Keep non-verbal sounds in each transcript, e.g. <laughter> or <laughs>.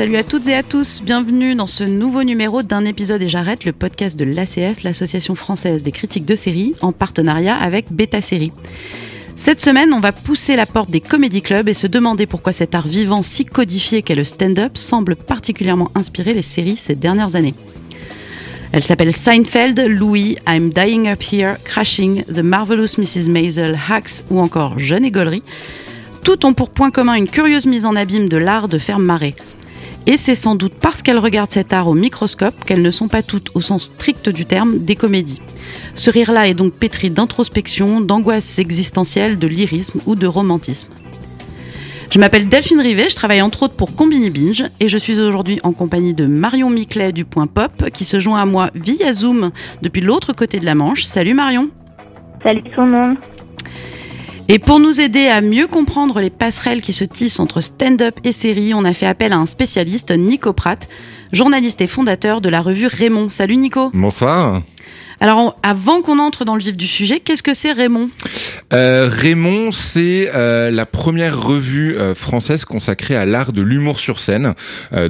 Salut à toutes et à tous, bienvenue dans ce nouveau numéro d'un épisode et j'arrête le podcast de l'ACS, l'association française des critiques de séries, en partenariat avec Beta Série. Cette semaine, on va pousser la porte des comédie clubs et se demander pourquoi cet art vivant si codifié qu'est le stand-up semble particulièrement inspirer les séries ces dernières années. Elle s'appelle Seinfeld, Louis, I'm Dying Up Here, Crashing, The Marvelous Mrs. Maisel, Hacks ou encore Jeune et Gollery. Toutes ont pour point commun une curieuse mise en abîme de l'art de faire marrer. Et c'est sans doute parce qu'elles regardent cet art au microscope qu'elles ne sont pas toutes, au sens strict du terme, des comédies. Ce rire-là est donc pétri d'introspection, d'angoisse existentielle, de lyrisme ou de romantisme. Je m'appelle Delphine Rivet, je travaille entre autres pour Combini Binge et je suis aujourd'hui en compagnie de Marion Miclet du Point Pop qui se joint à moi via Zoom depuis l'autre côté de la Manche. Salut Marion. Salut tout le monde. Et pour nous aider à mieux comprendre les passerelles qui se tissent entre stand-up et série, on a fait appel à un spécialiste, Nico Pratt, journaliste et fondateur de la revue Raymond. Salut Nico. Bonsoir. Alors, avant qu'on entre dans le vif du sujet, qu'est-ce que c'est Raymond? Euh, Raymond, c'est euh, la première revue euh, française consacrée à l'art de l'humour sur scène,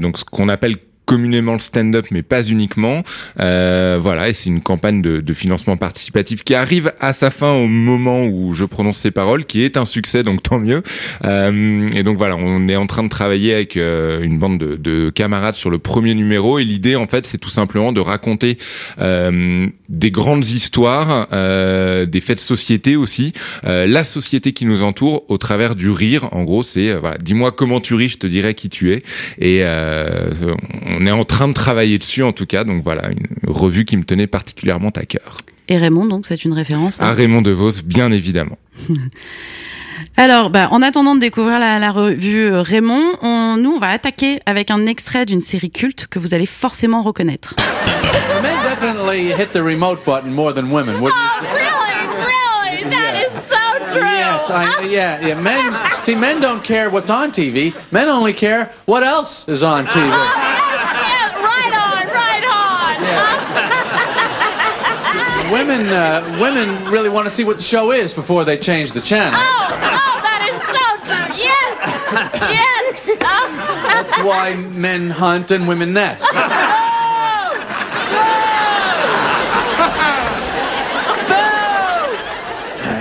donc ce qu'on appelle communément le stand-up, mais pas uniquement. Euh, voilà, et c'est une campagne de, de, financement participatif qui arrive à sa fin au moment où je prononce ces paroles, qui est un succès, donc tant mieux. Euh, et donc voilà, on est en train de travailler avec euh, une bande de, de, camarades sur le premier numéro, et l'idée, en fait, c'est tout simplement de raconter euh, des grandes histoires, euh, des faits de société aussi, euh, la société qui nous entoure au travers du rire. En gros, c'est voilà, dis-moi comment tu ris, je te dirai qui tu es. Et on est en train de travailler dessus en tout cas. Donc voilà, une revue qui me tenait particulièrement à cœur. Et Raymond, donc c'est une référence à, à Raymond DeVos, bien évidemment. <laughs> Alors, bah, en attendant de découvrir la, la revue Raymond, on, nous, on va attaquer avec un extrait d'une série culte que vous allez forcément reconnaître. Men definitely hit the remote button more than women. Oh, really? Really? That yeah. is so true. Yes, I, yeah, yeah. Men, see, men don't care what's on TV. Men only care what else is on TV. Women, uh, women really want to see what the show is before they change the channel. Oh, oh, that is so true. Yes, yes. That's why men hunt and women nest. <laughs>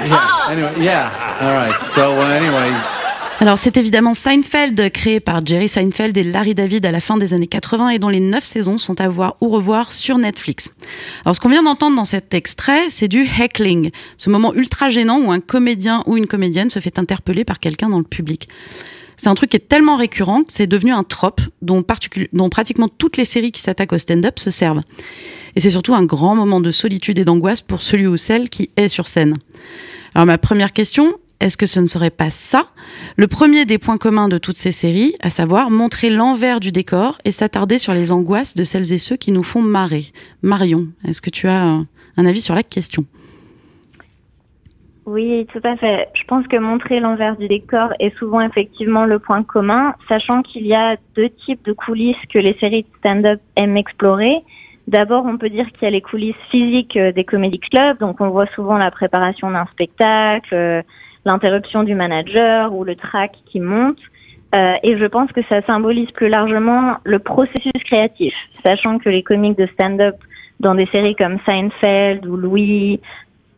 yeah. Anyway, yeah. All right. So uh, anyway. Alors c'est évidemment Seinfeld, créé par Jerry Seinfeld et Larry David à la fin des années 80 et dont les neuf saisons sont à voir ou revoir sur Netflix. Alors ce qu'on vient d'entendre dans cet extrait, c'est du heckling, ce moment ultra gênant où un comédien ou une comédienne se fait interpeller par quelqu'un dans le public. C'est un truc qui est tellement récurrent que c'est devenu un trope dont, dont pratiquement toutes les séries qui s'attaquent au stand-up se servent. Et c'est surtout un grand moment de solitude et d'angoisse pour celui ou celle qui est sur scène. Alors ma première question, est-ce que ce ne serait pas ça? Le premier des points communs de toutes ces séries, à savoir montrer l'envers du décor et s'attarder sur les angoisses de celles et ceux qui nous font marrer Marion, est-ce que tu as un avis sur la question? Oui, tout à fait. Je pense que montrer l'envers du décor est souvent effectivement le point commun, sachant qu'il y a deux types de coulisses que les séries de stand-up aiment explorer. D'abord, on peut dire qu'il y a les coulisses physiques des comédie clubs, donc on voit souvent la préparation d'un spectacle, l'interruption du manager ou le track qui monte. Euh, et je pense que ça symbolise plus largement le processus créatif, sachant que les comiques de stand-up dans des séries comme Seinfeld ou Louis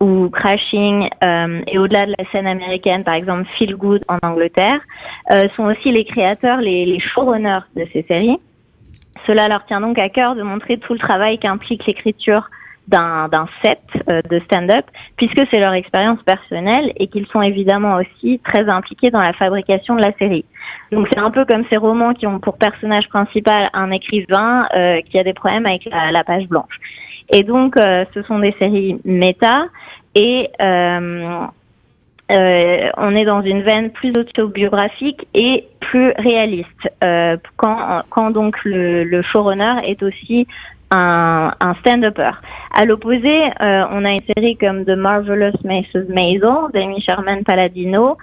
ou Crashing euh, et au-delà de la scène américaine, par exemple Feel Good en Angleterre, euh, sont aussi les créateurs, les, les showrunners de ces séries. Cela leur tient donc à cœur de montrer tout le travail qu'implique l'écriture d'un set euh, de stand-up, puisque c'est leur expérience personnelle et qu'ils sont évidemment aussi très impliqués dans la fabrication de la série. Donc c'est un peu comme ces romans qui ont pour personnage principal un écrivain euh, qui a des problèmes avec la, la page blanche. Et donc euh, ce sont des séries méta et euh, euh, on est dans une veine plus autobiographique et plus réaliste. Euh, quand, quand donc le, le showrunner est aussi un, un stand-upper. À l'opposé, euh, on a une série comme The Marvelous Mrs. Maisel d'Amy Sherman Palladino,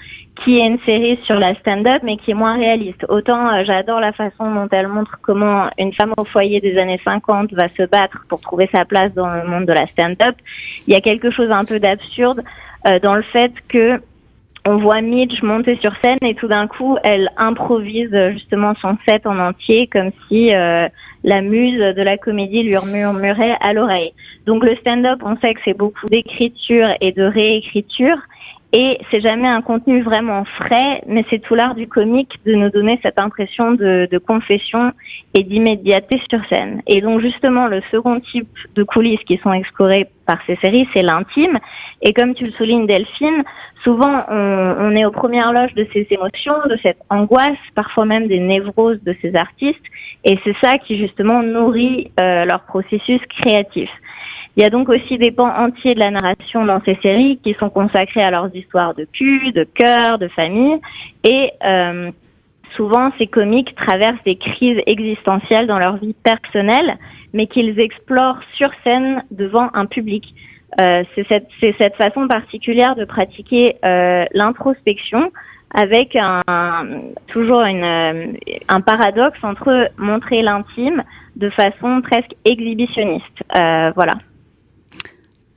qui est une série sur la stand-up, mais qui est moins réaliste. Autant euh, j'adore la façon dont elle montre comment une femme au foyer des années 50 va se battre pour trouver sa place dans le monde de la stand-up. Il y a quelque chose un peu d'absurde euh, dans le fait que on voit Midge monter sur scène et tout d'un coup, elle improvise euh, justement son set en entier comme si euh, la muse de la comédie lui murmurait à l'oreille. Donc le stand-up, on sait que c'est beaucoup d'écriture et de réécriture. Et c'est jamais un contenu vraiment frais, mais c'est tout l'art du comique de nous donner cette impression de, de confession et d'immédiateté sur scène. Et donc justement, le second type de coulisses qui sont explorées par ces séries, c'est l'intime. Et comme tu le soulignes, Delphine, souvent on, on est aux premières loges de ces émotions, de cette angoisse, parfois même des névroses de ces artistes. Et c'est ça qui justement nourrit euh, leur processus créatif. Il y a donc aussi des pans entiers de la narration dans ces séries qui sont consacrés à leurs histoires de cul, de cœur, de famille. Et euh, souvent, ces comiques traversent des crises existentielles dans leur vie personnelle, mais qu'ils explorent sur scène devant un public. Euh, c'est cette, cette, façon particulière de pratiquer euh, l'introspection avec un, toujours une, euh, un paradoxe entre montrer l'intime de façon presque exhibitionniste. Euh, voilà.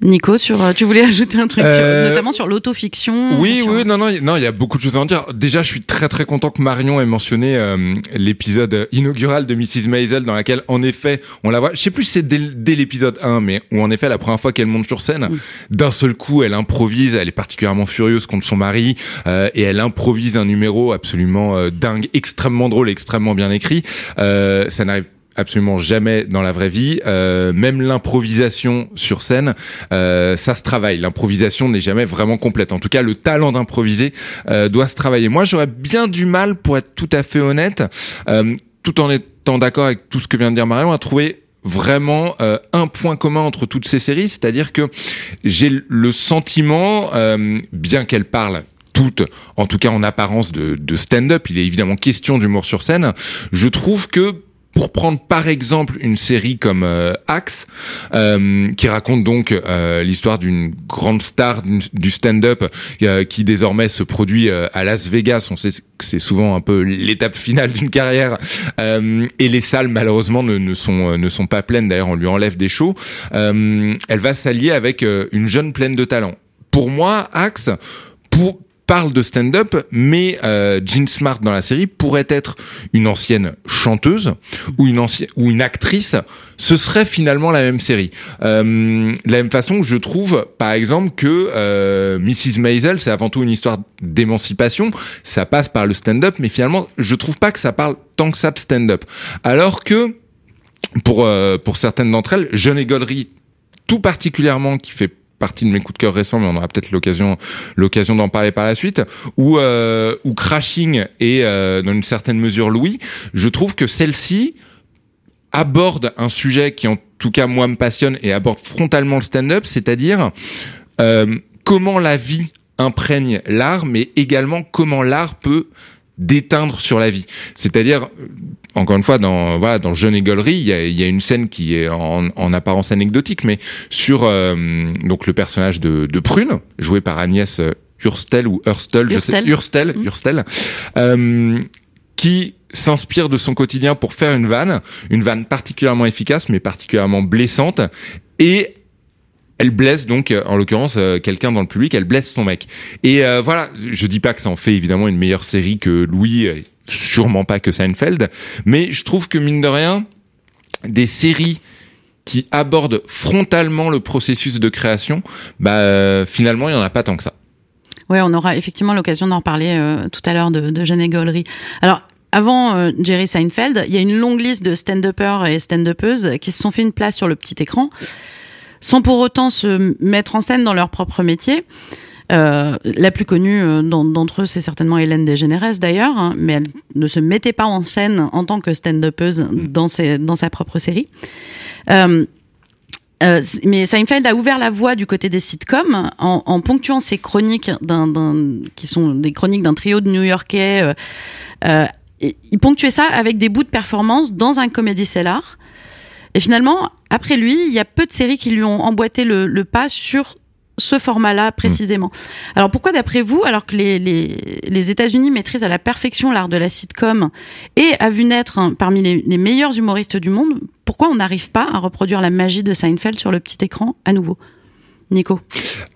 Nico, sur, euh, tu voulais <laughs> ajouter un truc, euh... sur, notamment sur l'autofiction. Oui, sur... oui, non, non, non, il y a beaucoup de choses à en dire. Déjà, je suis très, très content que Marion ait mentionné euh, l'épisode inaugural de Mrs. Maisel, dans laquelle, en effet, on la voit. Je sais plus si c'est dès, dès l'épisode 1, mais où, en effet, la première fois qu'elle monte sur scène, d'un seul coup, elle improvise. Elle est particulièrement furieuse contre son mari euh, et elle improvise un numéro absolument euh, dingue, extrêmement drôle, extrêmement bien écrit. ça n'arrive absolument jamais dans la vraie vie. Euh, même l'improvisation sur scène, euh, ça se travaille. L'improvisation n'est jamais vraiment complète. En tout cas, le talent d'improviser euh, doit se travailler. Moi, j'aurais bien du mal, pour être tout à fait honnête, euh, tout en étant d'accord avec tout ce que vient de dire Marion, à trouver vraiment euh, un point commun entre toutes ces séries, c'est-à-dire que j'ai le sentiment, euh, bien qu'elles parlent toutes, en tout cas en apparence de, de stand-up, il est évidemment question d'humour sur scène, je trouve que pour prendre par exemple une série comme euh, Axe, euh, qui raconte donc euh, l'histoire d'une grande star du stand-up euh, qui désormais se produit euh, à Las Vegas. On sait que c'est souvent un peu l'étape finale d'une carrière, et les salles malheureusement ne, ne, sont ne sont pas pleines. D'ailleurs, on lui enlève des shows. elle va s'allier avec une jeune pleine de talent. Pour moi, Axe, pour parle de stand-up, mais euh, Jean Smart dans la série pourrait être une ancienne chanteuse ou une ancienne ou une actrice. Ce serait finalement la même série. Euh, de la même façon je trouve, par exemple, que euh, Mrs. Maisel, c'est avant tout une histoire d'émancipation. Ça passe par le stand-up, mais finalement, je trouve pas que ça parle tant que ça de stand-up. Alors que pour euh, pour certaines d'entre elles, Jeune et tout particulièrement, qui fait partie de mes coups de cœur récents, mais on aura peut-être l'occasion l'occasion d'en parler par la suite. Ou euh, Crashing et euh, dans une certaine mesure Louis, je trouve que celle-ci aborde un sujet qui en tout cas moi me passionne et aborde frontalement le stand-up, c'est-à-dire euh, comment la vie imprègne l'art, mais également comment l'art peut déteindre sur la vie. C'est-à-dire, encore une fois, dans voilà, dans Jeune Égolerie, il y a, y a, une scène qui est en, en apparence anecdotique, mais sur euh, donc le personnage de, de, Prune, joué par Agnès Hurstel ou Hurstel, je sais, Hurstel, mmh. Hurstel, euh, qui s'inspire de son quotidien pour faire une vanne, une vanne particulièrement efficace, mais particulièrement blessante, et elle blesse donc, en l'occurrence, euh, quelqu'un dans le public, elle blesse son mec. Et euh, voilà, je dis pas que ça en fait évidemment une meilleure série que Louis, sûrement pas que Seinfeld, mais je trouve que mine de rien, des séries qui abordent frontalement le processus de création, bah euh, finalement il y en a pas tant que ça. Ouais, on aura effectivement l'occasion d'en reparler euh, tout à l'heure de, Jeanne Gollery. Alors avant euh, Jerry Seinfeld, il y a une longue liste de stand-uppers et stand-uppeuses qui se sont fait une place sur le petit écran sans pour autant se mettre en scène dans leur propre métier. Euh, la plus connue euh, d'entre eux, c'est certainement Hélène Desgénérès d'ailleurs, hein, mais elle ne se mettait pas en scène en tant que stand-upeuse dans, dans sa propre série. Euh, euh, mais Seinfeld a ouvert la voie du côté des sitcoms en, en ponctuant ses chroniques, qui sont des chroniques d'un trio de New-Yorkais. Il ponctuait ça avec des bouts de performance dans un comédie cellar. Et finalement, après lui, il y a peu de séries qui lui ont emboîté le, le pas sur ce format-là précisément. Alors pourquoi d'après vous, alors que les, les, les États-Unis maîtrisent à la perfection l'art de la sitcom et a vu naître hein, parmi les, les meilleurs humoristes du monde, pourquoi on n'arrive pas à reproduire la magie de Seinfeld sur le petit écran à nouveau? Nico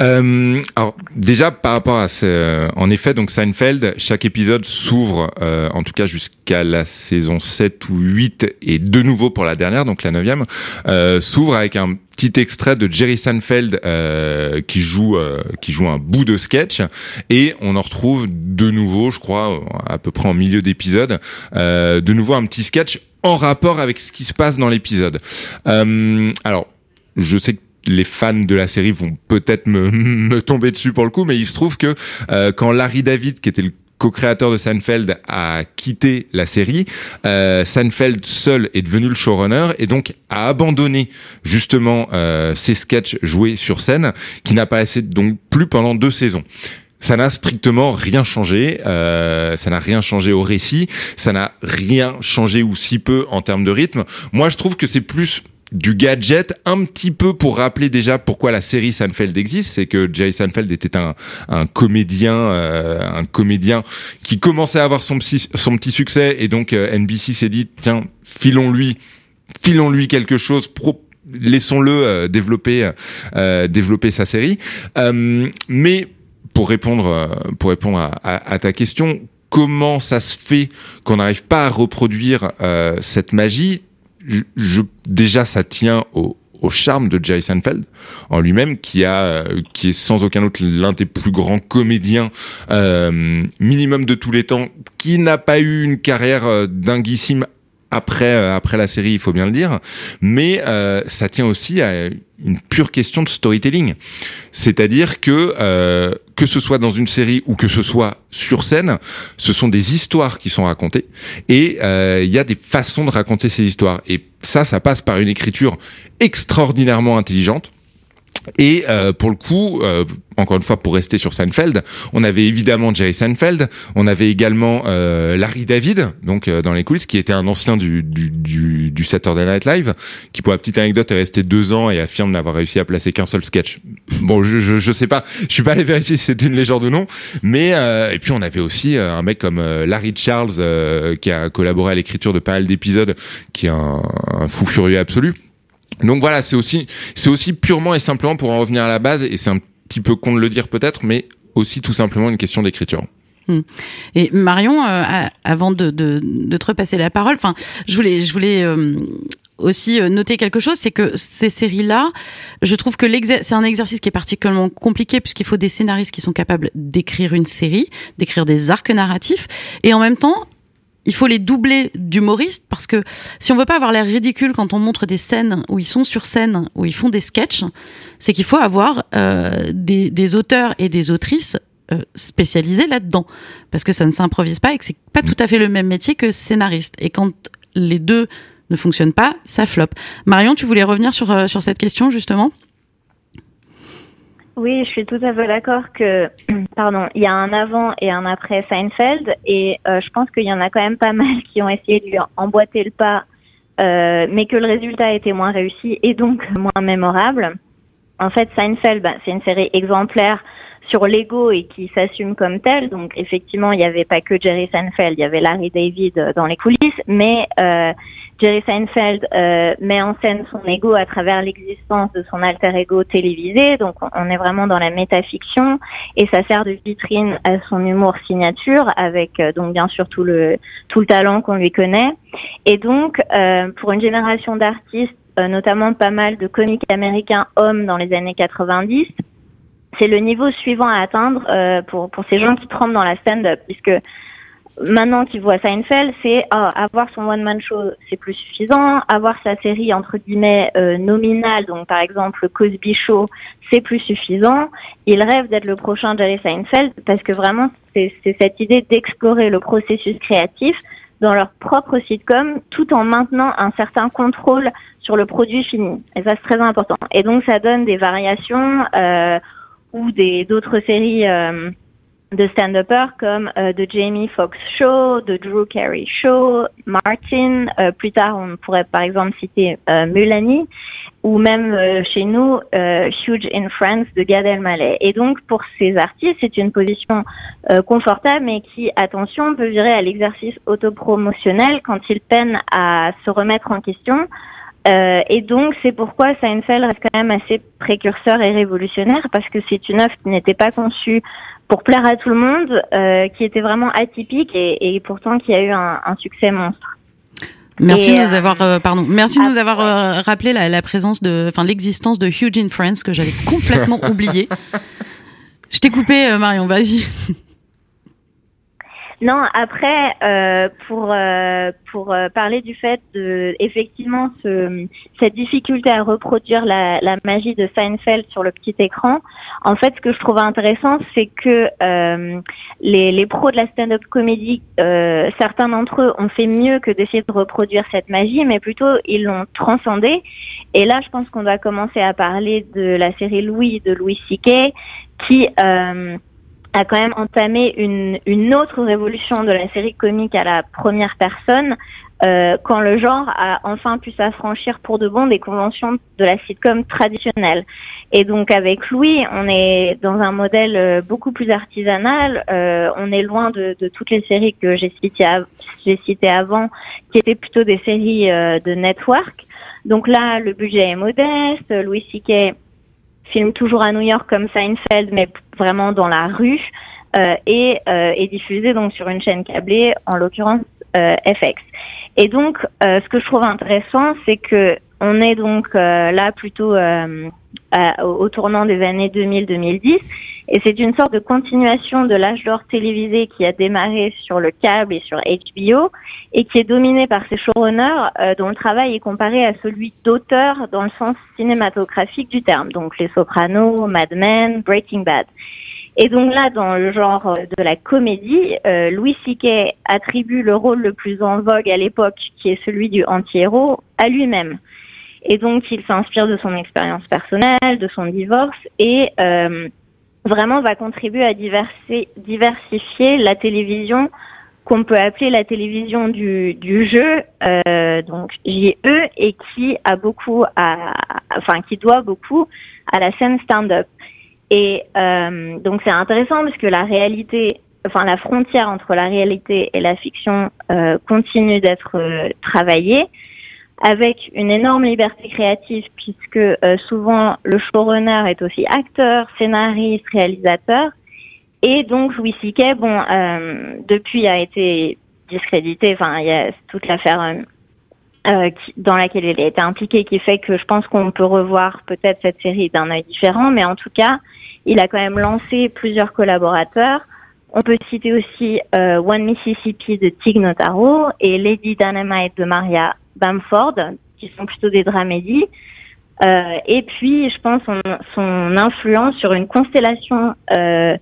Euh, alors déjà par rapport à ce, en effet donc Seinfeld, chaque épisode s'ouvre euh, en tout cas jusqu'à la saison 7 ou 8 et de nouveau pour la dernière donc la neuvième euh, s'ouvre avec un petit extrait de Jerry Seinfeld euh, qui joue euh, qui joue un bout de sketch et on en retrouve de nouveau je crois à peu près en milieu d'épisode euh, de nouveau un petit sketch en rapport avec ce qui se passe dans l'épisode. Euh, alors je sais que les fans de la série vont peut-être me, <laughs> me tomber dessus pour le coup, mais il se trouve que euh, quand Larry David, qui était le co-créateur de Seinfeld, a quitté la série, euh, Seinfeld seul est devenu le showrunner et donc a abandonné justement euh, ses sketchs joués sur scène, qui n'a pas assez donc plus pendant deux saisons. Ça n'a strictement rien changé, euh, ça n'a rien changé au récit, ça n'a rien changé ou si peu en termes de rythme. Moi, je trouve que c'est plus du gadget. Un petit peu pour rappeler déjà pourquoi la série Seinfeld existe c'est que Jerry Seinfeld était un, un comédien euh, un comédien qui commençait à avoir son petit, son petit succès et donc euh, NBC s'est dit tiens filons-lui filons-lui quelque chose pro laissons-le euh, développer euh, développer sa série. Euh, mais pour répondre pour répondre à, à, à ta question comment ça se fait qu'on n'arrive pas à reproduire euh, cette magie je, déjà ça tient au, au charme de Jerry Seinfeld en lui-même, qui a, euh, qui est sans aucun doute l'un des plus grands comédiens euh, minimum de tous les temps, qui n'a pas eu une carrière euh, dinguissime après euh, après la série, il faut bien le dire, mais ça tient aussi à une pure question de storytelling, c'est-à-dire que que ce soit dans une série ou que ce soit sur scène, ce sont des histoires qui sont racontées et euh, il y a des façons de raconter ces histoires et ça, ça passe par une écriture extraordinairement intelligente. Et euh, pour le coup, euh, encore une fois, pour rester sur Seinfeld, on avait évidemment Jerry Seinfeld, on avait également euh, Larry David, donc euh, dans les coulisses, qui était un ancien du, du, du, du Saturday Night Live, qui pour la petite anecdote est resté deux ans et affirme n'avoir réussi à placer qu'un seul sketch. Bon, je, je, je sais pas, je suis pas allé vérifier si c'était une légende ou non, mais euh, et puis on avait aussi un mec comme Larry Charles qui a collaboré à l'écriture de pas mal d'épisodes, qui est un fou furieux absolu. Donc voilà, c'est aussi, c'est aussi purement et simplement pour en revenir à la base, et c'est un petit peu con de le dire peut-être, mais aussi tout simplement une question d'écriture. Hmm. Et Marion, euh, avant de, te repasser la parole, enfin, je voulais, je voulais euh, aussi noter quelque chose, c'est que ces séries-là, je trouve que c'est un exercice qui est particulièrement compliqué puisqu'il faut des scénaristes qui sont capables d'écrire une série, d'écrire des arcs narratifs, et en même temps, il faut les doubler d'humoristes parce que si on veut pas avoir l'air ridicule quand on montre des scènes où ils sont sur scène, où ils font des sketchs, c'est qu'il faut avoir euh, des, des, auteurs et des autrices euh, spécialisés là-dedans parce que ça ne s'improvise pas et que c'est pas tout à fait le même métier que scénariste. Et quand les deux ne fonctionnent pas, ça floppe. Marion, tu voulais revenir sur euh, sur cette question justement? Oui, je suis tout à fait d'accord que, <clears throat> pardon, il y a un avant et un après Seinfeld, et euh, je pense qu'il y en a quand même pas mal qui ont essayé de lui emboîter le pas, euh, mais que le résultat été moins réussi et donc <laughs> moins mémorable. En fait, Seinfeld, bah, c'est une série exemplaire sur l'ego et qui s'assume comme telle. Donc, effectivement, il n'y avait pas que Jerry Seinfeld, il y avait Larry David dans les coulisses, mais euh, Jerry Seinfeld euh, met en scène son ego à travers l'existence de son alter ego télévisé, donc on est vraiment dans la métafiction. Et ça sert de vitrine à son humour signature avec euh, donc bien sûr tout le tout le talent qu'on lui connaît. Et donc euh, pour une génération d'artistes, euh, notamment pas mal de comiques américains hommes dans les années 90, c'est le niveau suivant à atteindre euh, pour pour ces gens qui tremblent dans la stand-up. Puisque maintenant qu'ils voient Seinfeld, c'est ah, avoir son one-man show, c'est plus suffisant. Avoir sa série entre guillemets euh, nominale, donc par exemple le Cosby Show, c'est plus suffisant. Ils rêvent d'être le prochain Jerry Seinfeld parce que vraiment c'est cette idée d'explorer le processus créatif dans leur propre sitcom, tout en maintenant un certain contrôle sur le produit fini. Et ça c'est très important. Et donc ça donne des variations euh, ou des d'autres séries. Euh, de stand-uppers comme euh, The Jamie Foxx Show, The Drew Carey Show, Martin. euh, plus tard, on pourrait par exemple citer euh, Melanie ou même euh, chez nous euh, Huge in France de Gad Elmaleh. Et donc pour ces artistes, c'est une position euh, confortable, mais qui, attention, peut virer à l'exercice autopromotionnel quand ils peinent à se remettre en question. Euh, et donc c'est pourquoi Seinfeld reste quand même assez précurseur et révolutionnaire parce que c'est une œuvre qui n'était pas conçue pour plaire à tout le monde, euh, qui était vraiment atypique et, et pourtant qui a eu un, un succès monstre. Merci Et, de nous euh, avoir, euh, pardon, merci de ah, nous avoir euh, rappelé la, la présence de, enfin l'existence de Huge in France que j'avais complètement <laughs> oublié. Je t'ai coupé, euh, Marion, vas-y. Non, après, euh, pour euh, pour euh, parler du fait de effectivement ce, cette difficulté à reproduire la, la magie de Seinfeld sur le petit écran, en fait, ce que je trouve intéressant, c'est que euh, les, les pros de la stand-up comédie, euh, certains d'entre eux ont fait mieux que d'essayer de reproduire cette magie, mais plutôt ils l'ont transcendée. Et là, je pense qu'on doit commencer à parler de la série Louis de Louis C.K. qui euh, a quand même entamé une, une autre révolution de la série comique à la première personne, euh, quand le genre a enfin pu s'affranchir pour de bon des conventions de la sitcom traditionnelle. Et donc avec Louis, on est dans un modèle euh, beaucoup plus artisanal. Euh, on est loin de, de toutes les séries que j'ai citées, j'ai citées avant, qui étaient plutôt des séries euh, de network. Donc là, le budget est modeste. Louis C.K filme toujours à New York comme Seinfeld, mais vraiment dans la rue, euh, et euh, est diffusé donc sur une chaîne câblée, en l'occurrence euh, FX. Et donc, euh, ce que je trouve intéressant, c'est que on est donc là plutôt au tournant des années 2000-2010, et c'est une sorte de continuation de l'âge d'or télévisé qui a démarré sur le câble et sur HBO, et qui est dominé par ces showrunners euh, dont le travail est comparé à celui d'auteur dans le sens cinématographique du terme, donc Les Sopranos, Mad Men, Breaking Bad. Et donc là, dans le genre de la comédie, euh, Louis C.K. attribue le rôle le plus en vogue à l'époque, qui est celui du anti-héros, à lui-même. Et donc, il s'inspire de son expérience personnelle, de son divorce, et euh, vraiment va contribuer à diversifier la télévision qu'on peut appeler la télévision du, du jeu, euh, donc JE, et qui a beaucoup à, enfin, qui doit beaucoup à la scène stand-up. Et euh, donc c'est intéressant parce que la réalité, enfin la frontière entre la réalité et la fiction euh, continue d'être euh, travaillée avec une énorme liberté créative puisque euh, souvent le showrunner est aussi acteur, scénariste, réalisateur. Et donc Louis C.K. bon, euh, depuis a été discrédité. Enfin, il y a toute l'affaire euh, euh, dans laquelle il a été impliqué qui fait que je pense qu'on peut revoir peut-être cette série d'un œil différent. Mais en tout cas, il a quand même lancé plusieurs collaborateurs. On peut citer aussi euh, One Mississippi de Tig Notaro et Lady Dynamite de Maria Bamford, qui sont plutôt des dramédies. Euh, et puis, je pense son, son influence sur une constellation euh,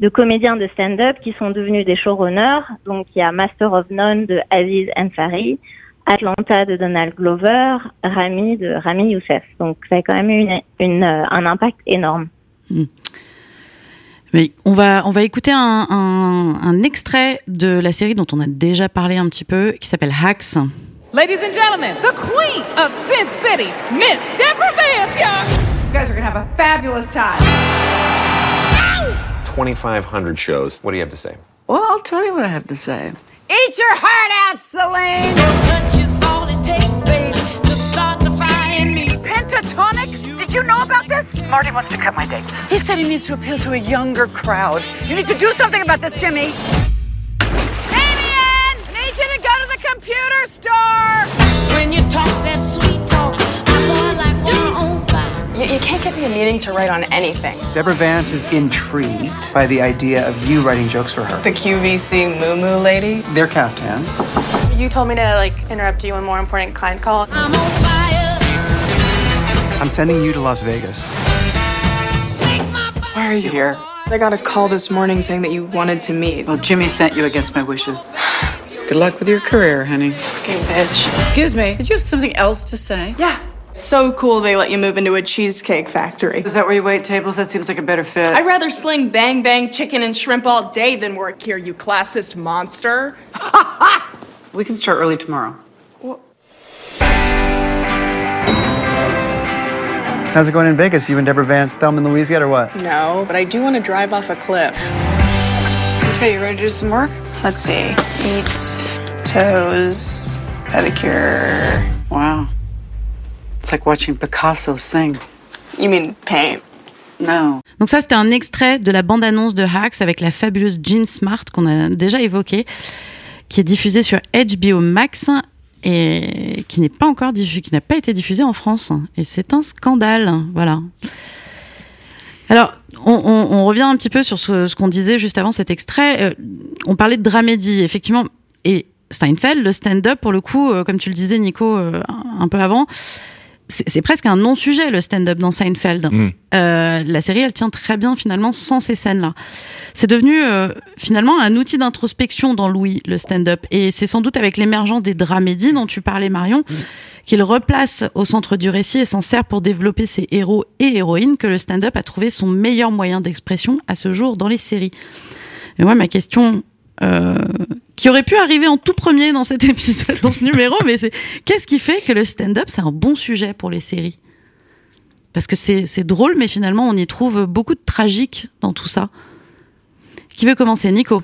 de comédiens de stand-up qui sont devenus des showrunners. Donc, il y a Master of None de Aziz Ansari, Atlanta de Donald Glover, Rami de Rami Youssef. Donc, ça a quand même eu euh, un impact énorme. Mais on va, on va écouter un, un extrait de la série dont on a déjà parlé un petit peu, qui s'appelle Hacks. Ladies and gentlemen, the queen of Sin City, Miss Deborah Vance, y'all. You guys are gonna have a fabulous time. 2,500 shows. What do you have to say? Well, I'll tell you what I have to say. Eat your heart out, Celine. touch is all it takes, baby, to start the me. Pentatonics? Did you know about this? Marty wants to cut my dates. He said he needs to appeal to a younger crowd. You need to do something about this, Jimmy. Computer store! When you talk that sweet talk, I boil like water on fire. You, you can't get me a meeting to write on anything. Deborah Vance is intrigued by the idea of you writing jokes for her. The QVC Moo Moo lady. They're caftans. You told me to like interrupt you when more important clients call. I'm sending you to Las Vegas. Why are you here? I got a call this morning saying that you wanted to meet. Well, Jimmy sent you against my wishes. Good luck with your career, honey. Fucking bitch. Excuse me, did you have something else to say? Yeah. So cool they let you move into a cheesecake factory. Is that where you wait tables? That seems like a better fit. I'd rather sling bang bang chicken and shrimp all day than work here, you classist monster. <laughs> We can start early tomorrow. How's it going in Vegas? You and Deborah Vance, Thelma and Louise yet, or what? No, but I do want to drive off a cliff. Okay, you ready to do some work? Let's see. Feet, toes, pedicure. Wow. It's like watching Picasso sing. You mean paint? No. Donc ça, c'était un extrait de la bande-annonce de Hacks avec la fabuleuse Jean Smart qu'on a déjà évoquée, qui est diffusée sur HBO Max et qui n'est pas encore diffusée, qui n'a pas été diffusée en France. Et c'est un scandale, voilà. Alors, on, on- on revient un petit peu sur ce, ce qu'on disait juste avant cet extrait. Euh, on parlait de dramédie, effectivement, et Seinfeld, le stand-up, pour le coup, euh, comme tu le disais, Nico, euh, un- peu avant, c'est c'est presque un non-sujet, le stand-up dans Seinfeld. Mm. Euh, la série, elle tient très bien finalement sans ces scènes-là. C'est devenu euh, finalement un outil d'introspection dans Louis, le stand-up. Et c'est sans doute avec l'émergence des dramédies dont tu parlais, Marion, qu'il replace au centre du récit et s'en sert pour développer ses héros et héroïnes que le stand-up a trouvé son meilleur moyen d'expression à ce jour dans les séries. Et moi, ma question euh, qui aurait pu arriver en tout premier dans cet <laughs> épisode, dans ce numéro, mais c'est qu'est-ce qui fait que le stand-up, c'est un bon sujet pour les séries? Parce que c'est drôle, mais finalement, on y trouve beaucoup de tragique dans tout ça. Qui veut commencer? Nico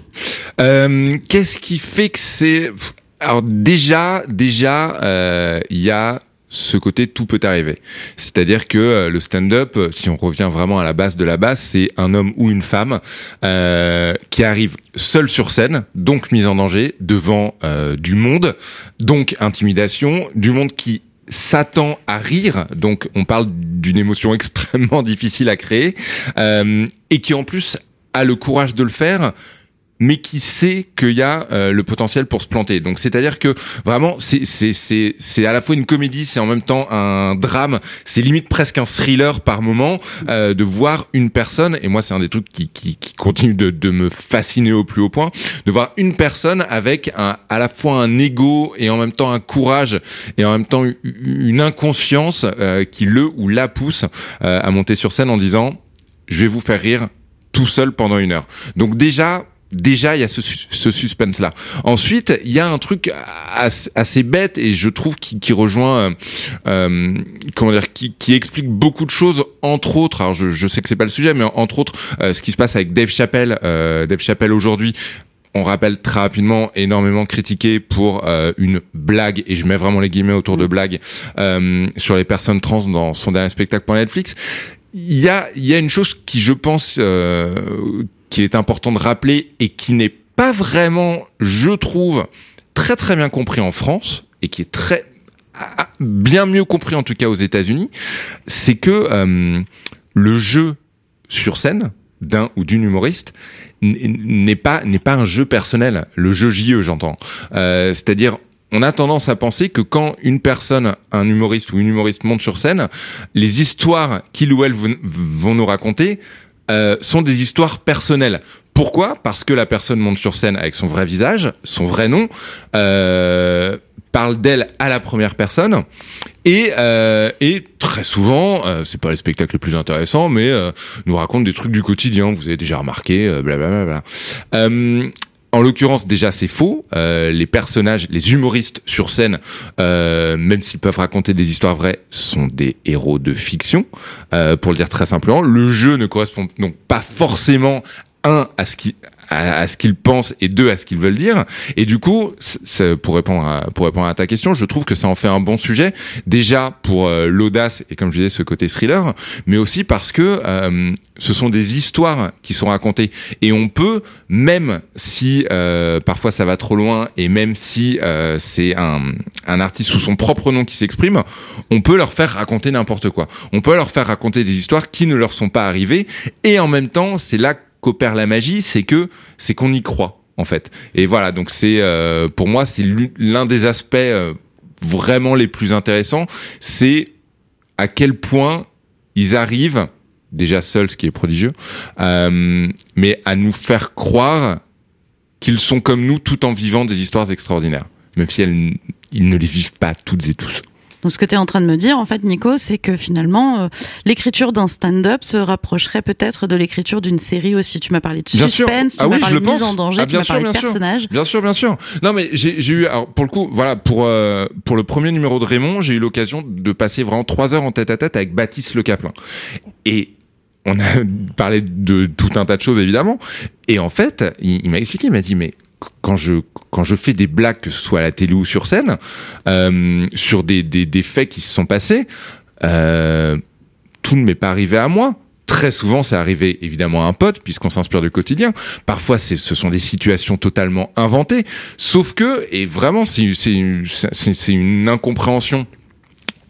Euh, Qu'est-ce qui fait que c'est alors déjà déjà euh, il y a ce côté tout peut arriver. C'est-à-dire que euh, le stand-up, euh, si on revient vraiment à la base de la base, c'est un homme ou une femme euh, qui arrive seul sur scène, donc mise en danger, devant euh, du monde, donc intimidation, du monde qui s'attend à rire, donc on parle d'une émotion <laughs> extrêmement difficile à créer, euh, et qui en plus a le courage de le faire mais qui sait qu'il y a euh, le potentiel pour se planter. Donc c'est-à-dire que vraiment c'est c'est c'est c'est à la fois une comédie, c'est en même temps un drame, c'est limite presque un thriller par moment euh, de voir une personne et moi c'est un des trucs qui qui, qui continue de de me fasciner au plus haut point, de voir une personne avec un à la fois un ego et en même temps un courage et en même temps une inconscience euh, qui le ou la pousse euh, à monter sur scène en disant je vais vous faire rire tout seul pendant une heure. Donc déjà, déjà il y a ce, ce suspense là. Ensuite, il y a un truc assez, assez bête et je trouve qui, qui rejoint, euh, euh, comment dire, qui, qui explique beaucoup de choses. Entre autres, alors je, je sais que c'est pas le sujet, mais entre autres, euh, ce qui se passe avec Dave Chappelle, euh, Dave Chappelle aujourd'hui. On rappelle très rapidement énormément critiqué pour euh, une blague et je mets vraiment les guillemets autour de blague euh, sur les personnes trans dans son dernier spectacle pour Netflix. Il y a, il y a une chose qui, je pense, euh, qui est important de rappeler et qui n'est pas vraiment, je trouve, très très bien compris en France et qui est très ah, bien mieux compris en tout cas aux États-Unis, c'est que euh, le jeu sur scène d'un ou d'une humoriste n'est pas n'est pas un jeu personnel, le jeu JE j'entends. Euh, C'est-à-dire on a tendance à penser que quand une personne, un humoriste ou une humoriste monte sur scène, les histoires qu'il ou elle vont nous raconter euh, sont des histoires personnelles. Pourquoi? Parce que la personne monte sur scène avec son vrai visage, son vrai nom, euh, parle d'elle à la première personne, et, euh, et très souvent, euh, c'est pas les spectacles les plus intéressants, mais nous raconte des trucs du quotidien. Vous avez déjà remarqué, blablabla. En l'occurrence, déjà, c'est faux. Euh, les personnages, les humoristes sur scène, euh, même s'ils peuvent raconter des histoires vraies, sont des héros de fiction, euh, pour le dire très simplement. Le jeu ne correspond donc pas forcément un à ce qui à, à ce qu'ils pensent et deux à ce qu'ils veulent dire. Et du coup pour répondre à, pour répondre à ta question je trouve que ça en fait un bon sujet déjà pour euh, l'audace et comme je disais ce côté thriller mais aussi parce que euh, ce sont des histoires qui sont racontées. Et on peut même si euh, parfois ça va trop loin et même si euh, c'est un, un artiste sous son propre nom qui s'exprime on peut leur faire raconter n'importe quoi. On peut leur faire raconter des histoires qui ne leur sont pas arrivées et en même temps c'est là qu'opère la magie, c'est que c'est qu'on y croit en fait. Et voilà, donc c'est euh, pour moi c'est l'u- l'un des aspects euh, vraiment les plus intéressants, c'est à quel point ils arrivent déjà seuls, ce qui est prodigieux, euh, mais à nous faire croire qu'ils sont comme nous tout en vivant des histoires extraordinaires, même si elles, ils ne les vivent pas toutes et tous. Donc ce que tu es en train de me dire, en fait, Nico, c'est que finalement, euh, l'écriture d'un stand-up se rapprocherait peut-être de l'écriture d'une série aussi. Tu m'as parlé de Bien suspense, tu Ah m'as oui, parlé de mise en danger, Ah, tu m'as sûr, parlé de personnages. Bien sûr, bien sûr. Non, mais j'ai eu, alors pour le coup, voilà, pour euh, pour le premier numéro de Raymond, j'ai eu l'occasion de passer vraiment trois heures en tête à tête avec Baptiste Le Caplin. Et on a <laughs> parlé de tout un tas de choses évidemment. Et en fait, il, il m'a expliqué, il m'a dit mais quand je quand je fais des blagues, que ce soit à la télé ou sur scène, euh, sur des, des faits qui se sont passés, euh, tout ne m'est pas arrivé à moi. Très souvent, c'est arrivé évidemment à un pote, puisqu'on s'inspire du quotidien. Parfois, ce sont des situations totalement inventées. Sauf que, et vraiment, c'est, c'est, c'est une incompréhension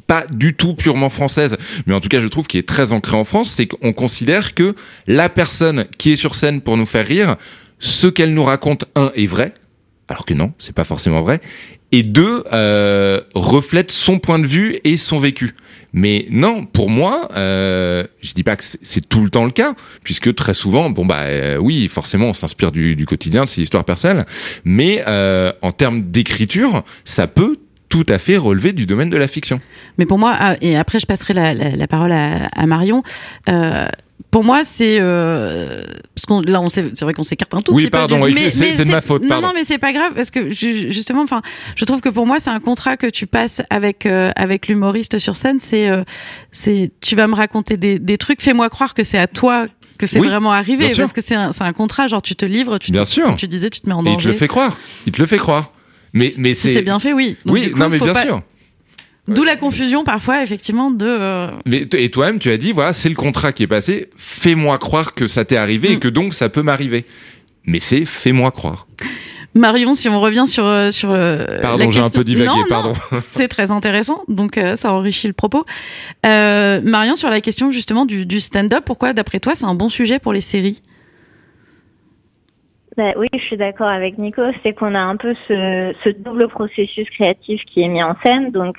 pas du tout purement française, mais en tout cas, je trouve qu'il est très ancré en France, c'est qu'on considère que la personne qui est sur scène pour nous faire rire, ce qu'elle nous raconte, un, est vrai, alors que non, c'est pas forcément vrai, et deux, euh, reflète son point de vue et son vécu. Mais non, pour moi, euh, je dis pas que c'est- tout le temps le cas, puisque très souvent, bon bah euh, oui, forcément, on s'inspire du, du quotidien, de ses histoires personnelles, mais euh, en termes d'écriture, ça peut tout à fait relever du domaine de la fiction. Mais pour moi, ah, et après je passerai la, la- la parole à, à Marion. euh, pour moi, c'est euh, parce qu'on là, on c'est vrai qu'on s'écarte un tout Oui, pardon, oui, c'est- de ma faute, Non, pardon. non, mais c'est pas grave parce que ju- justement, enfin, je trouve que pour moi, c'est un contrat que tu passes avec euh, avec l'humoriste sur scène. C'est euh, c'est tu vas me raconter des, des trucs. Fais-moi croire que c'est à toi que c'est Oui, vraiment arrivé bien sûr. parce que c'est un, contrat. Genre, tu te livres, tu Bien te, sûr. comme tu disais, tu te mets en Et il danger. te le fait croire. Il te le fait croire. Mais, mais Si c'est bien fait, oui. Donc, oui, coup, non, mais bien pas- sûr. D'où la confusion parfois, effectivement, de. euh, Mais et toi-même, tu as dit, voilà, c'est le contrat qui est passé. Fais-moi croire que ça t'est arrivé et Mm. que donc ça peut m'arriver. Mais c'est fais-moi croire. Marion, si on revient sur euh, sur euh, Pardon, j'ai un peu divagué, non, pardon. <laughs> c'est très intéressant, donc euh, ça enrichit le propos. Euh, Marion, sur la question justement du, du stand-up, pourquoi, d'après toi, c'est un bon sujet pour les séries? Bah oui, je suis d'accord avec Nico. C'est qu'on a un peu ce, ce double processus créatif qui est mis en scène. Donc,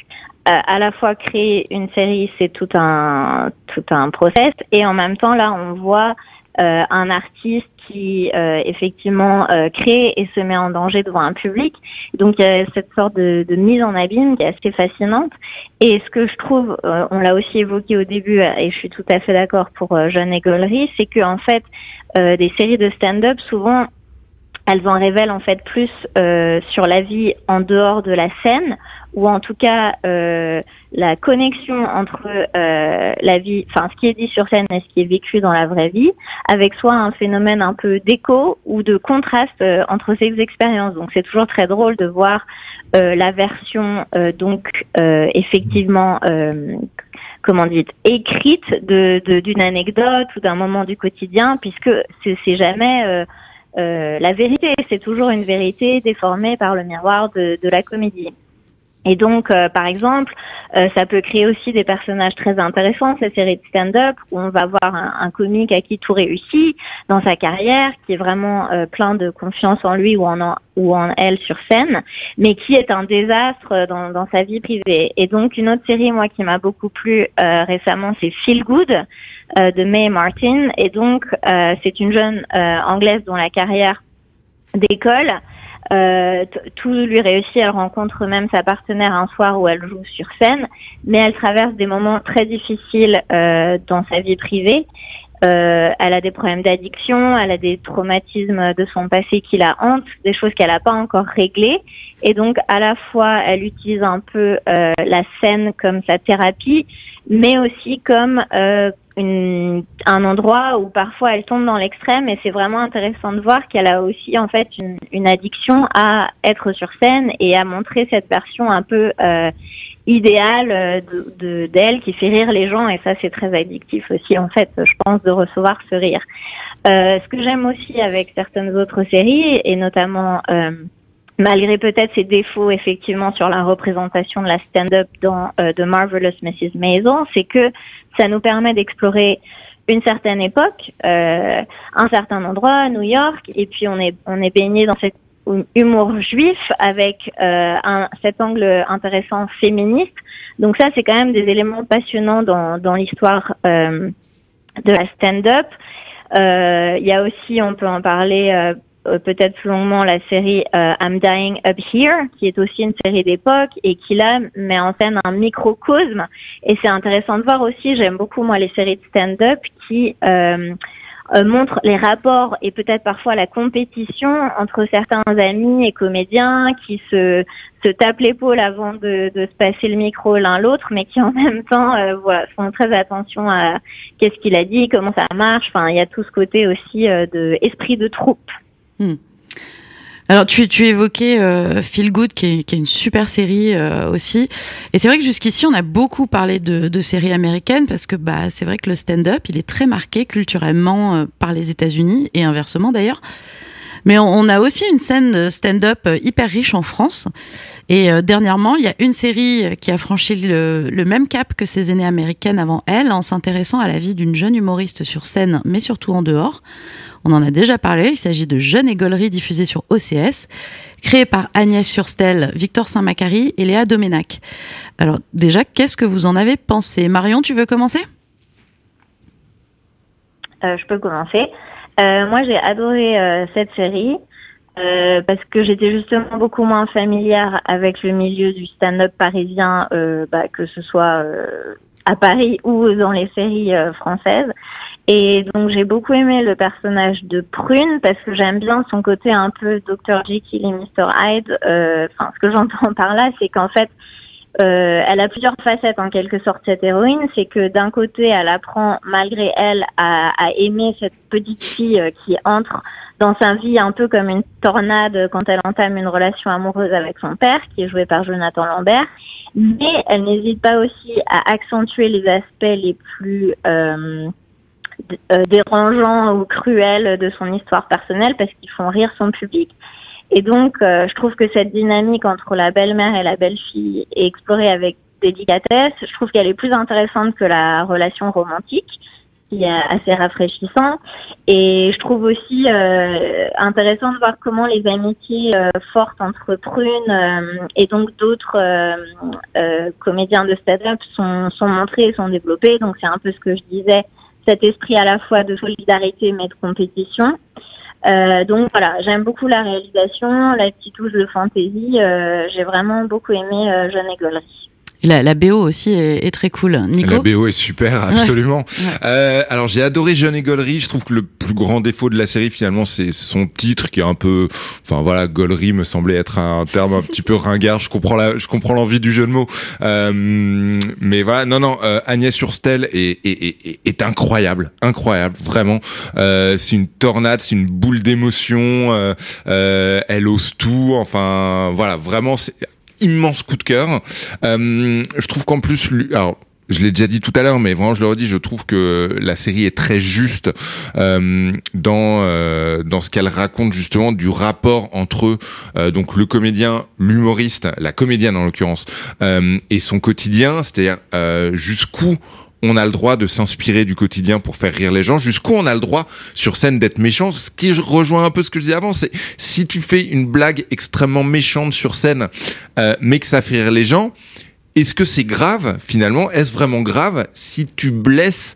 euh, à la fois créer une série, c'est tout un tout un process, et en même temps, là, on voit euh, un artiste qui euh, effectivement euh, crée et se met en danger devant un public. Donc, il y a cette sorte de, de mise en abîme qui est assez fascinante. Et ce que je trouve, euh, on l'a aussi évoqué au début, euh, et je suis tout à fait d'accord pour euh, Jeanne et Gollery, c'est que en fait, des séries de stand-up, souvent, elles en révèlent en fait plus euh, sur la vie en dehors de la scène ou en tout cas euh, la connexion entre euh, la vie, enfin ce qui est dit sur scène et ce qui est vécu dans la vraie vie, avec soit un phénomène un peu d'écho ou de contraste euh, entre ces expériences. Donc c'est toujours très drôle de voir euh, la version euh, donc effectivement comment dit écrite de d'une anecdote ou d'un moment du quotidien puisque c'est jamais euh, la vérité, c'est toujours une vérité déformée par le miroir de, de la comédie. Et donc, euh, par exemple, euh, ça peut créer aussi des personnages très intéressants, ces séries de stand-up, où on va voir un, un comique à qui tout réussit dans sa carrière, qui est vraiment euh, plein de confiance en lui ou en, ou en elle sur scène, mais qui est un désastre dans, dans sa vie privée. Et donc, une autre série, moi, qui m'a beaucoup plu euh, récemment, c'est Feel Good de Mae Martin. Et donc, euh, c'est une jeune euh, anglaise dont la carrière d'école euh, tout lui réussit, elle rencontre même sa partenaire un soir où elle joue sur scène, mais elle traverse des moments très difficiles euh, dans sa vie privée. Euh, elle a des problèmes d'addiction, elle a des traumatismes de son passé qui la hantent, des choses qu'elle n'a pas encore réglées. Et donc, à la fois, elle utilise un peu euh, la scène comme sa thérapie, mais aussi comme euh, une, un endroit où parfois elle tombe dans l'extrême. Et c'est vraiment intéressant de voir qu'elle a aussi en fait une, une addiction à être sur scène et à montrer cette version un peu euh, idéale euh, de de- d'elle qui fait rire les gens. Et ça, c'est très addictif aussi en fait, je pense, de recevoir ce rire. Euh, ce que j'aime aussi avec certaines autres séries, et notamment euh, malgré peut-être ses défauts effectivement sur la représentation de la stand-up dans euh, The Marvelous Mrs. Maisel, c'est que ça nous permet d'explorer une certaine époque, euh, un certain endroit, New York, et puis on est on est baigné dans cet humour juif avec euh, un, cet angle intéressant féministe. Donc ça, c'est quand même des éléments passionnants dans, dans l'histoire euh, de la stand-up. Euh, Il y a aussi, on peut en parler, euh, peut-être plus longuement la série euh, I'm Dying Up Here, qui est aussi une série d'époque et qui là met en scène un microcosme. Et c'est intéressant de voir aussi, j'aime beaucoup moi les séries de stand-up qui euh, euh, montrent les rapports et peut-être parfois la compétition entre certains amis et comédiens qui se, se tapent l'épaule avant de, de se passer le micro l'un l'autre, mais qui en même temps euh, voilà, font très attention à qu'est-ce qu'il a dit, comment ça marche. Enfin, il y a tout ce côté aussi euh, de esprit de troupe. Hmm. Alors tu, évoquais euh, Feel Good qui est, une super série euh, aussi. Et c'est vrai que jusqu'ici on a beaucoup parlé de, séries américaines parce que bah c'est vrai que le stand-up il est très marqué culturellement euh, par les États-Unis et inversement d'ailleurs. Mais on, a aussi une scène stand-up hyper riche en France. Et dernièrement il y a une série qui a franchi le, le même cap que ses aînées américaines avant elle en s'intéressant à la vie d'une jeune humoriste sur scène mais surtout en dehors on en a déjà parlé, il s'agit de Jeune Égolerie diffusée sur OCS, créée par Agnès Surstel, Victor Saint-Macary et Léa Doménac. Alors déjà, qu'est-ce que vous en avez pensé? Marion, tu veux commencer? Euh, je peux commencer. Euh, moi, j'ai adoré euh, cette série parce que j'étais justement beaucoup moins familière avec le milieu du stand-up parisien, bah, que ce soit à Paris ou dans les séries françaises. Et donc j'ai beaucoup aimé le personnage de Prune parce que j'aime bien son côté un peu Dr Jekyll et Mr Hyde. Euh, ce que j'entends <laughs> par là, c'est qu'en fait, euh, elle a plusieurs facettes en quelque sorte cette héroïne. C'est que d'un côté, elle apprend malgré elle à, aimer cette petite fille euh, qui entre dans sa vie un peu comme une tornade quand elle entame une relation amoureuse avec son père, qui est joué par Jonathan Lambert. Mais elle n'hésite pas aussi à accentuer les aspects les plus dérangeants ou cruels de son histoire personnelle parce qu'ils font rire son public. Et donc, euh, je trouve que cette dynamique entre la belle-mère et la belle-fille est explorée avec délicatesse. Je trouve qu'elle est plus intéressante que la relation romantique, qui est assez rafraîchissant. Et je trouve aussi euh, intéressant de voir comment les amitiés euh, fortes entre Prune euh, et donc d'autres euh, euh, comédiens de stand-up sont montrées et sont développées. Donc c'est un peu ce que je disais, cet esprit à la fois de solidarité mais de compétition. Euh, donc voilà, j'aime beaucoup la réalisation, la petite touche de fantaisie. Euh, J'ai vraiment beaucoup aimé euh, Jeune Égolerie. La, la BO aussi est, est très cool. Nico La BO est super, absolument. Euh, alors j'ai adoré Jeune et Gollery. Je trouve que le plus grand défaut de la série finalement c'est son titre qui est un peu, enfin voilà, Gollery me semblait être un terme un petit peu ringard. Je comprends la, je comprends l'envie du jeu de mots. Euh, mais voilà, non non, euh, Agnès Surstel est, est, est, est incroyable, incroyable, vraiment. Euh, c'est une tornade, c'est une boule d'émotion. Euh, euh, elle ose tout. Enfin voilà, vraiment c'est immense coup de cœur. Euh, je trouve qu'en plus, alors je l'ai déjà dit tout à l'heure, mais vraiment je le redis, je trouve que la série est très juste euh, dans euh, dans ce qu'elle raconte justement du rapport entre euh, donc le comédien, l'humoriste, la comédienne en l'occurrence, euh, et son quotidien, c'est-à-dire euh, jusqu'où on a le droit de s'inspirer du quotidien pour faire rire les gens, jusqu'où on a le droit sur scène d'être méchant. Ce qui rejoint un peu ce que je disais avant, c'est si tu fais une blague extrêmement méchante sur scène, euh, mais que ça fait rire les gens, est-ce que c'est grave finalement? Est-ce vraiment grave si tu blesses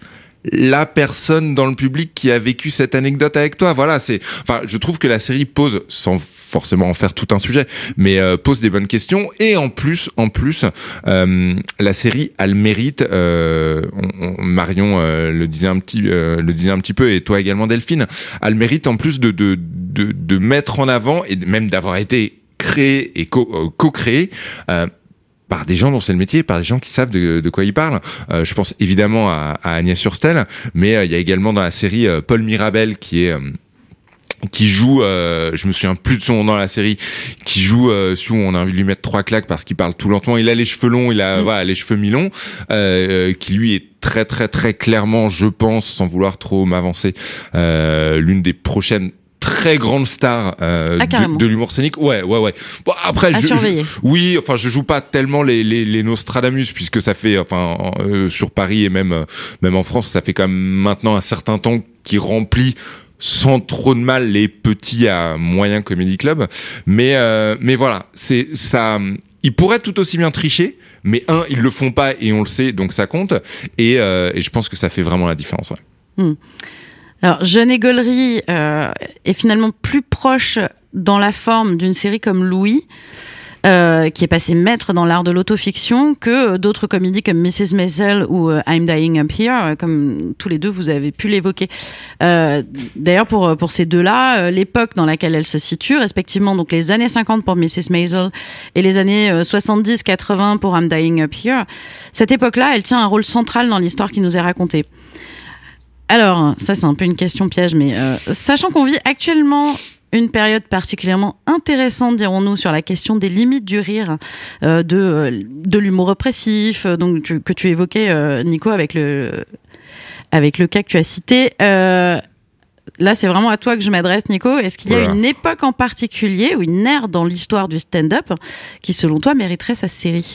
la personne dans le public qui a vécu cette anecdote avec toi. Voilà, c'est. Enfin, je trouve que la série pose, sans forcément en faire tout un sujet, mais euh, pose des bonnes questions. Et en plus, en plus, euh, la série a le mérite. Euh, on, on- Marion euh, le disait un petit, euh, le disait un petit peu, et toi également Delphine, a le mérite en plus de de de, de mettre en avant et même d'avoir été créé et co- co-créé. euh, par des gens dont c'est le métier, par des gens qui savent de, de quoi ils parlent. Euh, je pense évidemment à, à Agnès Surstel, mais euh, il y a également dans la série euh, Paul Mirabel qui est euh, qui joue, euh, je me souviens plus de son nom dans la série, qui joue euh, on a envie de lui mettre trois claques parce qu'il parle tout lentement. Il a les cheveux longs, il a voilà les cheveux mi-longs, euh, qui lui est très très très clairement, je pense, sans vouloir trop m'avancer, euh, l'une des prochaines très grandes stars euh, Ah, de, de l'humour scénique. Ouais, ouais, ouais. Bon, après, À je, surveiller. je- oui, enfin, je joue pas tellement les, les, les Nostradamus puisque ça fait, enfin, euh, sur Paris et même euh, même en France, ça fait quand même maintenant un certain temps qui remplit sans trop de mal les petits à moyens comédie club. Mais euh, mais voilà, c'est ça. Ils pourraient tout aussi bien tricher, mais un, ils le font pas et on le sait, donc ça compte. Et, euh, et je pense que ça fait vraiment la différence. ouais. Hmm. Alors, Jeune Égolerie euh, est finalement plus proche dans la forme d'une série comme Louis, euh, qui est passé maître dans l'art de l'autofiction, que d'autres comédies comme Mrs. Maisel ou euh, I'm Dying Up Here, euh, comme tous les deux vous avez pu l'évoquer. Euh, D'ailleurs, pour, pour ces deux-là, euh, l'époque dans laquelle elles se situent, respectivement donc les années 50 pour Mrs. Maisel et les années 70-80 pour I'm Dying Up Here, cette époque-là, elle tient un rôle central dans l'histoire qui nous est racontée. Alors, ça c'est un peu une question piège, mais euh, sachant qu'on vit actuellement une période particulièrement intéressante, dirons-nous, sur la question des limites du rire, euh, de, euh, de l'humour oppressif, donc tu- que tu évoquais, euh, Nico, avec le, avec le cas que tu as cité. Euh, là, c'est vraiment à toi que je m'adresse, Nico. Est-ce qu'il y a Voilà. une époque en particulier ou une ère dans l'histoire du stand-up qui, selon toi, mériterait sa série?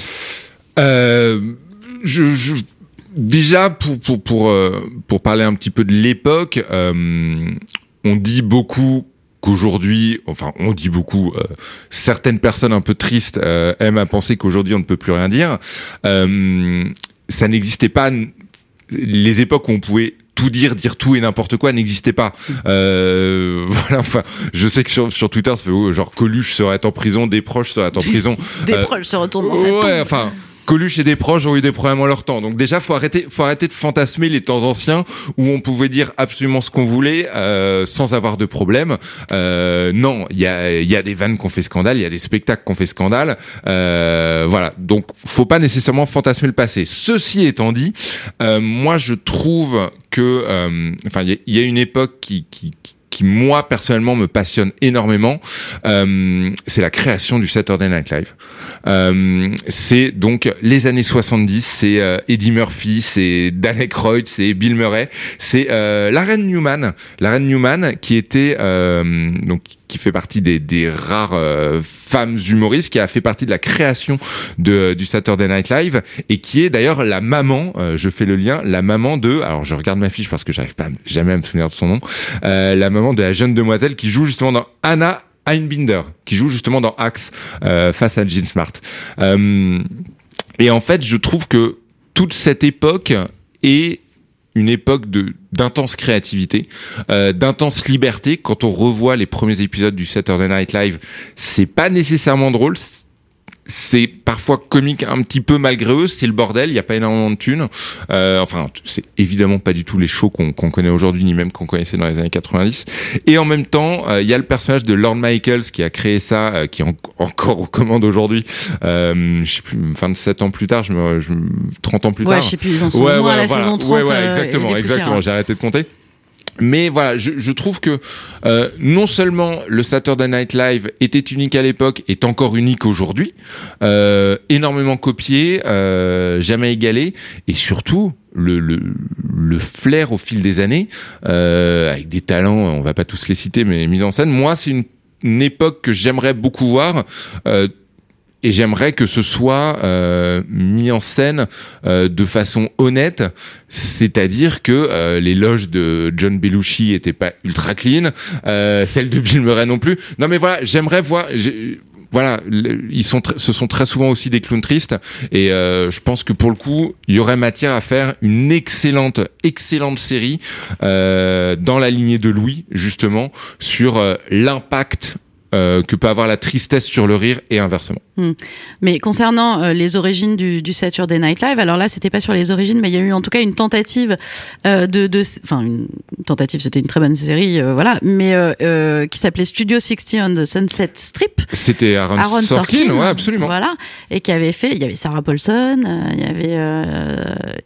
Je, je- déjà pour pour pour euh, pour parler un petit peu de l'époque, euh, on dit beaucoup qu'aujourd'hui, enfin on dit beaucoup, euh, certaines personnes un peu tristes euh, aiment à penser qu'aujourd'hui on ne peut plus rien dire. Euh, ça n'existait pas. Les époques où on pouvait tout dire, dire tout et n'importe quoi n'existait pas. Euh, <laughs> voilà, enfin, je sais que sur, sur Twitter, ça fait oh, genre Coluche serait en prison, des proches seraient en prison. <laughs> Des Euh, proches se retournent dans sa Ouais, tombe. enfin. Coluche et des proches ont eu des problèmes en leur temps. Donc déjà, faut arrêter, faut arrêter de fantasmer les temps anciens où on pouvait dire absolument ce qu'on voulait euh, sans avoir de problème. Euh, non, il y a, y a des vannes qu'on fait scandale, il y a des spectacles qu'on fait scandale. Euh, voilà. Donc, faut pas nécessairement fantasmer le passé. Ceci étant dit, euh, moi, je trouve que, euh, enfin, il y, y a une époque qui, qui, qui moi personnellement me passionne énormément, euh, c'est la création du Saturday Night Live. Euh, c'est donc les années 70, c'est euh, Eddie Murphy, c'est Dan Aykroyd, c'est Bill Murray, c'est euh, la reine Newman, la reine Newman qui était euh, donc qui fait partie des, des rares euh, femmes humoristes, qui a fait partie de la création de, du Saturday Night Live et qui est d'ailleurs la maman, euh, je fais le lien, la maman de, alors je regarde ma fiche parce que j'arrive pas jamais à me souvenir de son nom, euh, la maman de la jeune demoiselle qui joue justement dans Anna Einbinder, qui joue justement dans Axe euh, face à Jean Smart. Euh, et en fait, je trouve que toute cette époque est une époque de d'intense créativité, euh, d'intense liberté. Quand on revoit les premiers épisodes du Saturday Night Live, c'est pas nécessairement drôle. C'est parfois comique un petit peu malgré eux, c'est le bordel, il n'y a pas énormément de thunes. Euh, enfin, c'est évidemment pas du tout les shows qu'on connaît aujourd'hui, ni même qu'on connaissait dans les années 90. Et en même temps, euh, il y a le personnage de Lord Michaels qui a créé ça, euh, qui est en- encore aux commandes aujourd'hui. Euh, je sais plus, 27 ans plus tard, je me, je me- 30 ans plus Ouais, tard. je sais plus, ils en sont au moins à la saison 30, Ouais, ouais, euh, exactement, exactement. ouais. J'ai arrêté de compter. Mais voilà, je, trouve que euh, non seulement le Saturday Night Live était unique à l'époque, est encore unique aujourd'hui, euh, énormément copié, euh, jamais égalé, et surtout le, flair au fil des années, avec des talents, on va pas tous les citer, mais mis en scène. Moi, c'est une, époque que j'aimerais beaucoup voir. Et j'aimerais que ce soit euh, mis en scène euh, de façon honnête, c'est-à-dire que euh, les loges de John Belushi étaient pas ultra clean, euh, celles de Bill Murray non plus. Non mais voilà, j'aimerais voir. Voilà, ils sont, ce sont très souvent aussi des clowns tristes, et euh, je pense que pour le coup, il y aurait matière à faire une excellente, excellente série euh, dans la lignée de Louis, justement, sur euh, l'impact euh, que peut avoir la tristesse sur le rire et inversement. Hmm. Mais concernant euh, les origines du, du Saturday Night Live, alors là, c'était pas sur les origines, mais il y a eu en tout cas une tentative euh, de, de, enfin une tentative, c'était une très bonne série, euh, voilà, mais euh, euh, qui s'appelait Studio 60 on the Sunset Strip. C'était Aaron, Aaron Sorkin, Sorkin, ouais, absolument. Voilà, et qui avait fait, il y avait Sarah Paulson, euh, il y avait, euh,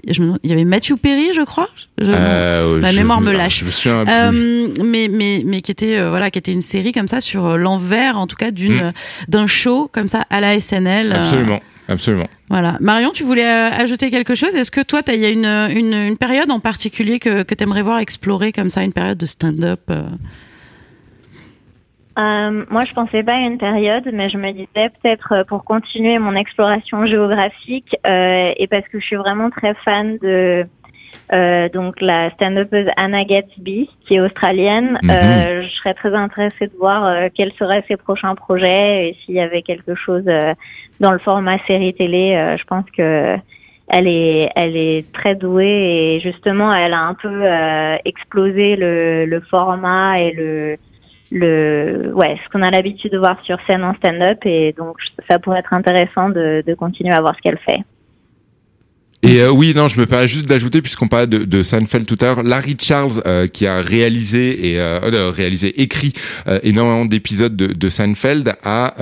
je me demande- il y avait Matthew Perry, je crois. Je- je mémoire me lâche. je me mais mais mais qui était euh, voilà, qui était une série comme ça sur euh, l'envers, en tout cas d'une Mm. d'un show comme ça à la SNL. euh, Absolument, absolument. voilà. Marion, tu voulais euh, ajouter quelque chose? Est-ce que toi, t'as- il y a une, une, une période en particulier que, que tu aimerais voir explorer comme ça, une période de stand-up euh? Euh, moi, je pensais pas à une période, mais je me disais peut-être pour continuer mon exploration géographique euh, et parce que je suis vraiment très fan de euh, donc la stand-upeuse Anna Gatsby, qui est australienne. Mhm. Euh, je serais très intéressée de voir euh, quels seraient ses prochains projets et s'il y avait quelque chose euh, dans le format série télé. euh, je pense que elle est, elle est très douée et justement, elle a un peu euh, explosé le, le format et le, le, ouais, ce qu'on a l'habitude de voir sur scène en stand-up et donc ça pourrait être intéressant de, de continuer à voir ce qu'elle fait. Et euh, oui, non, je me permets juste d'ajouter, puisqu'on parlait de, de, Seinfeld tout à l'heure, Larry Charles, euh, qui a réalisé et euh, euh réalisé, écrit énormément d'épisodes de, de, Seinfeld, a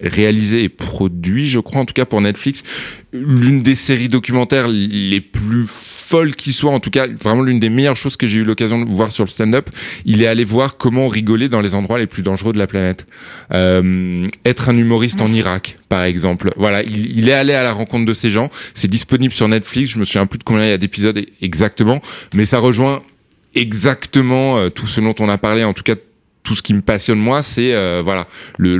réalisé et produit, je crois, en tout cas pour Netflix, l'une des séries documentaires les plus folle qui soit, en tout cas vraiment l'une des meilleures choses que j'ai eu l'occasion de voir sur le stand-up, il est allé voir comment rigoler dans les endroits les plus dangereux de la planète. Euh, être un humoriste en Irak, par exemple. Voilà, il, il, est allé à la rencontre de ces gens. C'est disponible sur Netflix. Je me souviens plus de combien il y a d'épisodes exactement, mais ça rejoint exactement euh, tout ce dont on a parlé, en tout cas tout ce qui me passionne moi, c'est euh, voilà le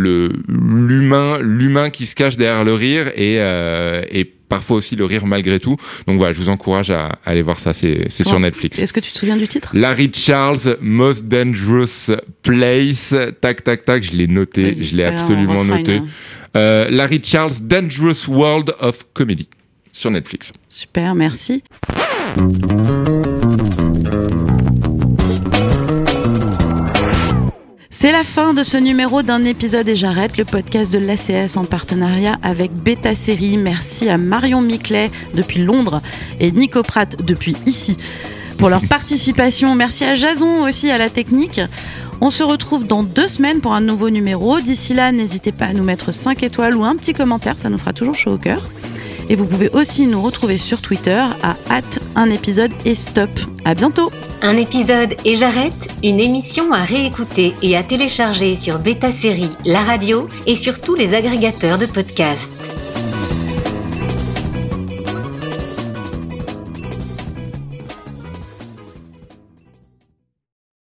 l'humain l'humain qui se cache derrière le rire et, euh, et parfois aussi le rire malgré tout. Donc voilà, je vous encourage à, aller voir ça, c'est sur Netflix. Est-ce que tu te souviens du titre? Larry Charles, Most Dangerous Place. Tac, tac, tac, je l'ai noté, je l'ai absolument noté. Euh, Larry Charles, Dangerous World of Comedy sur Netflix. Super, merci. C'est la fin de ce numéro d'un épisode et j'arrête le podcast de l'ACS en partenariat avec Beta Série. Merci à Marion Miclet depuis Londres et Nico Pratt depuis ici pour leur <laughs> participation. Merci à Jason aussi à la technique. On se retrouve dans deux semaines pour un nouveau numéro. D'ici là, n'hésitez pas à nous mettre 5 étoiles ou un petit commentaire, ça nous fera toujours chaud au cœur. Et vous pouvez aussi nous retrouver sur Twitter à hâte un épisode et stop. À bientôt. Un épisode et j'arrête, une émission à réécouter et à télécharger sur Beta Série, la radio et sur tous les agrégateurs de podcasts.